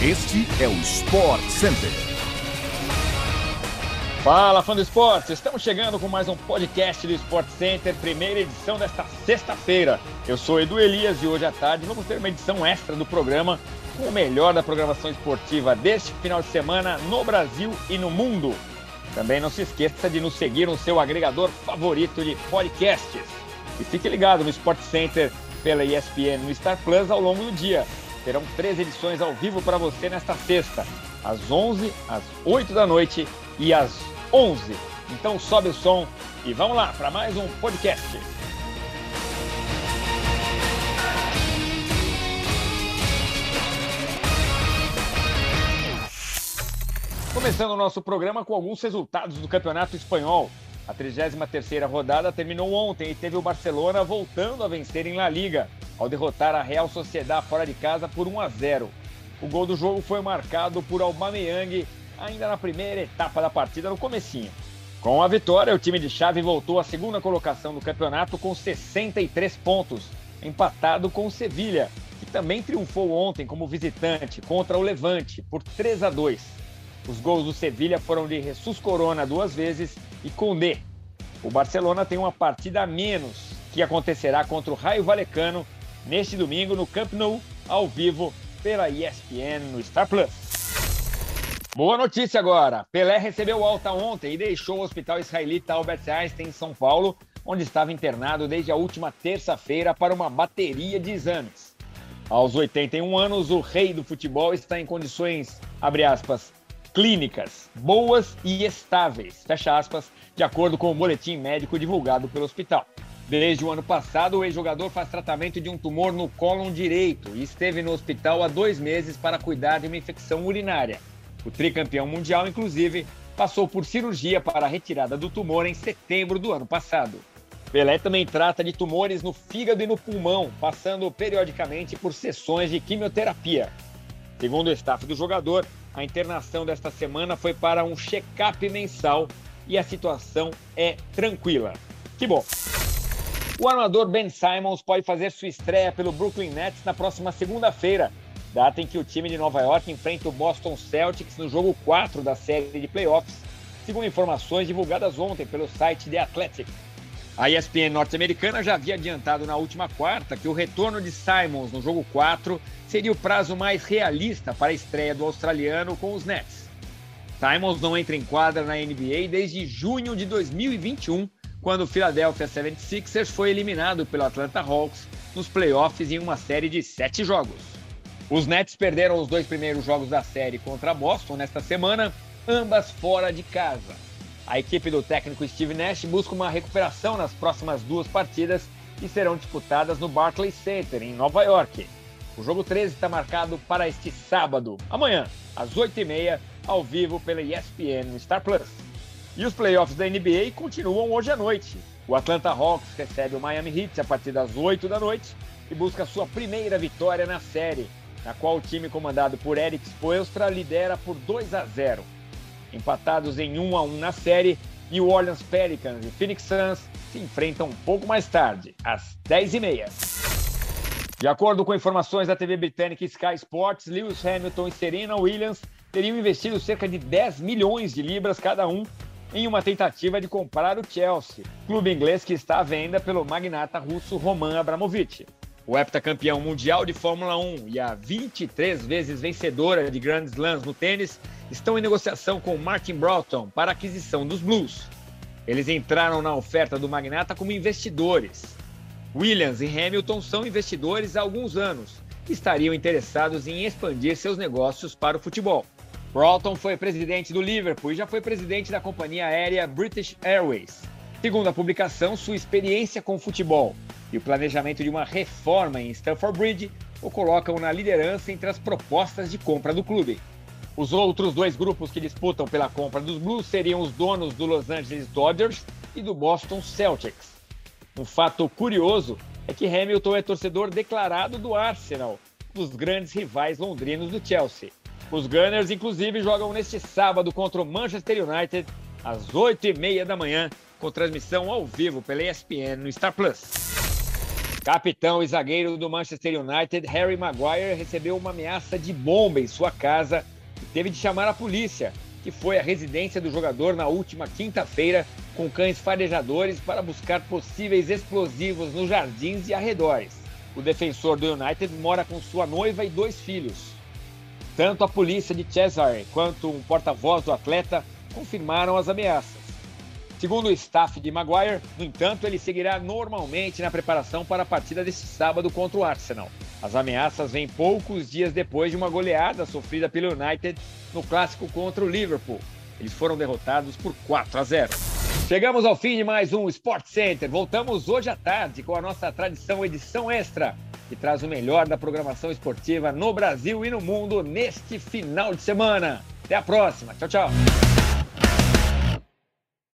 Este é o Sport Center. Fala, fã do esporte! Estamos chegando com mais um podcast do Sport Center, primeira edição desta sexta-feira. Eu sou Edu Elias e hoje à tarde vamos ter uma edição extra do programa com o melhor da programação esportiva deste final de semana no Brasil e no mundo. Também não se esqueça de nos seguir no seu agregador favorito de podcasts. E fique ligado no Sport Center pela ESPN no Star Plus ao longo do dia. Terão três edições ao vivo para você nesta sexta, às 11, às 8 da noite e às 11. Então sobe o som e vamos lá para mais um podcast. Começando o nosso programa com alguns resultados do Campeonato Espanhol. A 33ª rodada terminou ontem e teve o Barcelona voltando a vencer em La Liga, ao derrotar a Real Sociedad fora de casa por 1 a 0. O gol do jogo foi marcado por Aubameyang ainda na primeira etapa da partida no comecinho. Com a vitória, o time de Chave voltou à segunda colocação do campeonato com 63 pontos, empatado com o Sevilha, que também triunfou ontem como visitante contra o Levante por 3 a 2. Os gols do Sevilha foram de Jesus Corona duas vezes e Condé. O Barcelona tem uma partida a menos que acontecerá contra o Raio Valecano neste domingo no Camp Nou, ao vivo pela ESPN no Star Plus. Boa notícia agora. Pelé recebeu alta ontem e deixou o Hospital Israelita Albert Einstein em São Paulo, onde estava internado desde a última terça-feira para uma bateria de exames. Aos 81 anos, o rei do futebol está em condições, abre aspas, clínicas, boas e estáveis, fecha aspas, de acordo com o boletim médico divulgado pelo hospital. Desde o ano passado, o ex-jogador faz tratamento de um tumor no cólon direito e esteve no hospital há dois meses para cuidar de uma infecção urinária. O tricampeão mundial, inclusive, passou por cirurgia para a retirada do tumor em setembro do ano passado. Pelé também trata de tumores no fígado e no pulmão, passando periodicamente por sessões de quimioterapia. Segundo o staff do jogador, a internação desta semana foi para um check-up mensal e a situação é tranquila. Que bom! O armador Ben Simons pode fazer sua estreia pelo Brooklyn Nets na próxima segunda-feira, data em que o time de Nova York enfrenta o Boston Celtics no jogo 4 da série de playoffs, segundo informações divulgadas ontem pelo site The Athletic. A ESPN norte-americana já havia adiantado na última quarta que o retorno de Simons no jogo 4 seria o prazo mais realista para a estreia do australiano com os Nets. Simons não entra em quadra na NBA desde junho de 2021, quando o Philadelphia 76ers foi eliminado pelo Atlanta Hawks nos playoffs em uma série de sete jogos. Os Nets perderam os dois primeiros jogos da série contra Boston nesta semana, ambas fora de casa. A equipe do técnico Steve Nash busca uma recuperação nas próximas duas partidas que serão disputadas no Barclays Center, em Nova York. O jogo 13 está marcado para este sábado, amanhã, às 8h30, ao vivo pela ESPN Star Plus. E os playoffs da NBA continuam hoje à noite. O Atlanta Hawks recebe o Miami Heat a partir das 8 da noite e busca sua primeira vitória na série, na qual o time comandado por Eric Spoelstra lidera por 2 a 0 empatados em 1 a 1 na série, New Orleans Pelicans e Phoenix Suns se enfrentam um pouco mais tarde, às 10h30. De acordo com informações da TV britânica Sky Sports, Lewis Hamilton e Serena Williams teriam investido cerca de 10 milhões de libras cada um em uma tentativa de comprar o Chelsea, clube inglês que está à venda pelo magnata russo Roman Abramovich. O heptacampeão mundial de Fórmula 1 e a 23 vezes vencedora de Grand Slams no tênis estão em negociação com Martin Broughton para a aquisição dos Blues. Eles entraram na oferta do magnata como investidores. Williams e Hamilton são investidores há alguns anos que estariam interessados em expandir seus negócios para o futebol. Broughton foi presidente do Liverpool e já foi presidente da companhia aérea British Airways. Segundo a publicação, sua experiência com futebol e o planejamento de uma reforma em Stamford Bridge o colocam na liderança entre as propostas de compra do clube. Os outros dois grupos que disputam pela compra dos Blues seriam os donos do Los Angeles Dodgers e do Boston Celtics. Um fato curioso é que Hamilton é torcedor declarado do Arsenal, dos grandes rivais londrinos do Chelsea. Os Gunners, inclusive, jogam neste sábado contra o Manchester United às 8h30 da manhã, com transmissão ao vivo pela ESPN no Star Plus. Capitão e zagueiro do Manchester United, Harry Maguire, recebeu uma ameaça de bomba em sua casa e teve de chamar a polícia, que foi à residência do jogador na última quinta-feira com cães farejadores para buscar possíveis explosivos nos jardins e arredores. O defensor do United mora com sua noiva e dois filhos. Tanto a polícia de Cesare quanto um porta-voz do atleta confirmaram as ameaças. Segundo o staff de Maguire, no entanto, ele seguirá normalmente na preparação para a partida deste sábado contra o Arsenal. As ameaças vêm poucos dias depois de uma goleada sofrida pelo United no clássico contra o Liverpool. Eles foram derrotados por 4 a 0. Chegamos ao fim de mais um Sport Center. Voltamos hoje à tarde com a nossa tradição edição extra, que traz o melhor da programação esportiva no Brasil e no mundo neste final de semana. Até a próxima. Tchau, tchau.